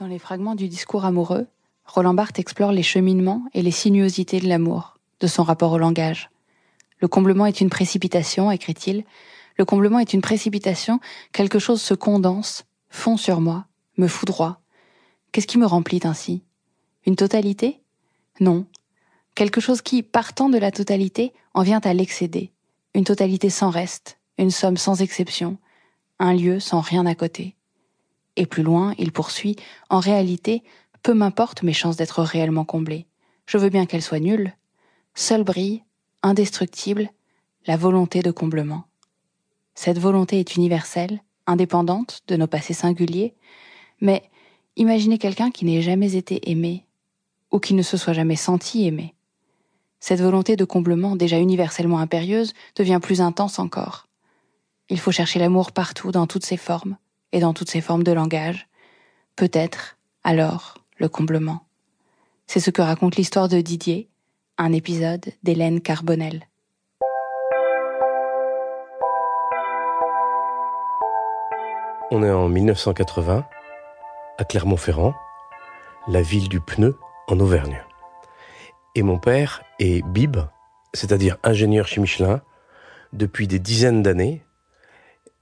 Dans les fragments du discours amoureux, Roland Barthes explore les cheminements et les sinuosités de l'amour, de son rapport au langage. Le comblement est une précipitation, écrit-il. Le comblement est une précipitation, quelque chose se condense, fond sur moi, me foudroie. Qu'est-ce qui me remplit ainsi? Une totalité? Non. Quelque chose qui, partant de la totalité, en vient à l'excéder. Une totalité sans reste, une somme sans exception, un lieu sans rien à côté. Et plus loin, il poursuit, en réalité, peu m'importe mes chances d'être réellement comblées. Je veux bien qu'elles soient nulles. Seule brille, indestructible, la volonté de comblement. Cette volonté est universelle, indépendante de nos passés singuliers, mais imaginez quelqu'un qui n'ait jamais été aimé, ou qui ne se soit jamais senti aimé. Cette volonté de comblement, déjà universellement impérieuse, devient plus intense encore. Il faut chercher l'amour partout, dans toutes ses formes, et dans toutes ses formes de langage, peut-être, alors, le comblement. C'est ce que raconte l'histoire de Didier, un épisode d'Hélène Carbonel. On est en 1980, à Clermont-Ferrand, la ville du pneu en Auvergne. Et mon père est Bib, c'est-à-dire ingénieur chez Michelin, depuis des dizaines d'années.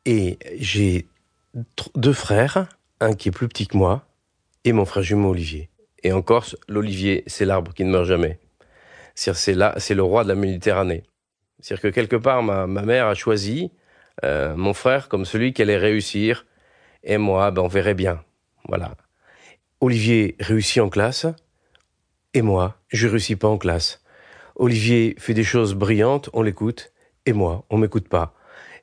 Et j'ai deux frères, un qui est plus petit que moi, et mon frère jumeau Olivier. Et en Corse, l'olivier, c'est l'arbre qui ne meurt jamais. C'est là, c'est le roi de la Méditerranée. C'est-à-dire que quelque part, ma, mère a choisi euh, mon frère comme celui qui allait réussir, et moi, ben, on verrait bien. Voilà. Olivier réussit en classe, et moi, je réussis pas en classe. Olivier fait des choses brillantes, on l'écoute, et moi, on m'écoute pas.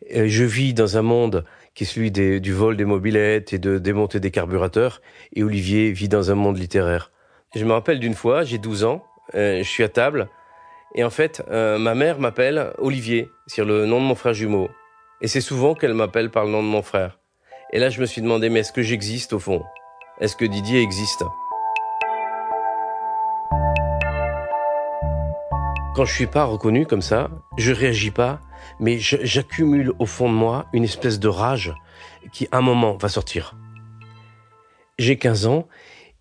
Je vis dans un monde qui est celui du vol des mobilettes et de démonter des carburateurs, et Olivier vit dans un monde littéraire. Je me rappelle d'une fois, j'ai 12 ans, euh, je suis à table, et en fait, euh, ma mère m'appelle Olivier, sur le nom de mon frère jumeau. Et c'est souvent qu'elle m'appelle par le nom de mon frère. Et là, je me suis demandé, mais est-ce que j'existe au fond? Est-ce que Didier existe? Quand je suis pas reconnu comme ça, je réagis pas, mais j'accumule au fond de moi une espèce de rage qui, à un moment, va sortir. J'ai 15 ans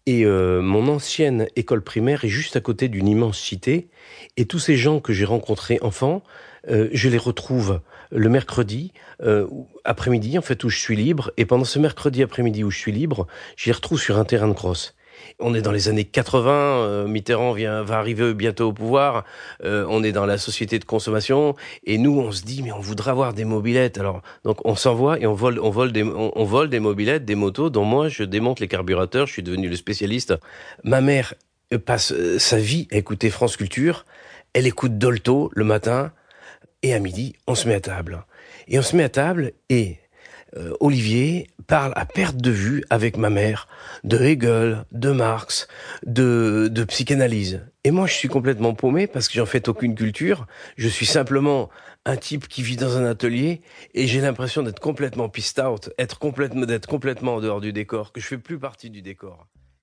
et euh, mon ancienne école primaire est juste à côté d'une immense cité. Et tous ces gens que j'ai rencontrés enfants, euh, je les retrouve le mercredi euh, après-midi, en fait, où je suis libre. Et pendant ce mercredi après-midi où je suis libre, je les retrouve sur un terrain de crosse. On est dans les années 80, euh, Mitterrand vient, va arriver bientôt au pouvoir, euh, on est dans la société de consommation, et nous on se dit mais on voudrait avoir des mobilettes. Alors donc on s'envoie et on vole, on vole des, on, vole des mobilettes, des motos dont moi je démonte les carburateurs, je suis devenu le spécialiste. Ma mère passe euh, sa vie à écouter France Culture, elle écoute Dolto le matin, et à midi on se met à table. Et on se met à table et euh, Olivier parle à perte de vue avec ma mère de Hegel, de Marx, de, de psychanalyse. Et moi, je suis complètement paumé parce que j'en fais aucune culture. Je suis simplement un type qui vit dans un atelier et j'ai l'impression d'être complètement pissed out, être complètement, d'être complètement en dehors du décor, que je fais plus partie du décor.